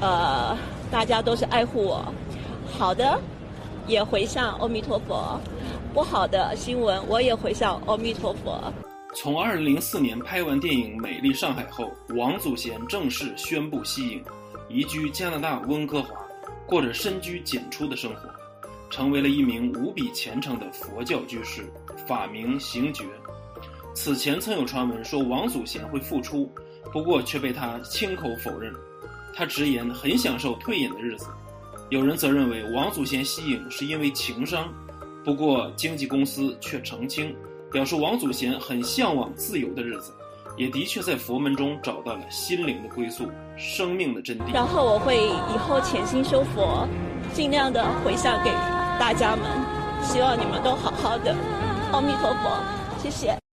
呃，大家都是爱护我，好的也回向阿弥陀佛，不好的新闻我也回向阿弥陀佛。从2004年拍完电影《美丽上海》后，王祖贤正式宣布息影，移居加拿大温哥华，过着深居简出的生活，成为了一名无比虔诚的佛教居士，法名行觉。此前曾有传闻说王祖贤会复出，不过却被他亲口否认。他直言很享受退隐的日子。有人则认为王祖贤息影是因为情商，不过经纪公司却澄清。表示王祖贤很向往自由的日子，也的确在佛门中找到了心灵的归宿、生命的真谛。然后我会以后潜心修佛，尽量的回向给大家们，希望你们都好好的。阿弥陀佛，谢谢。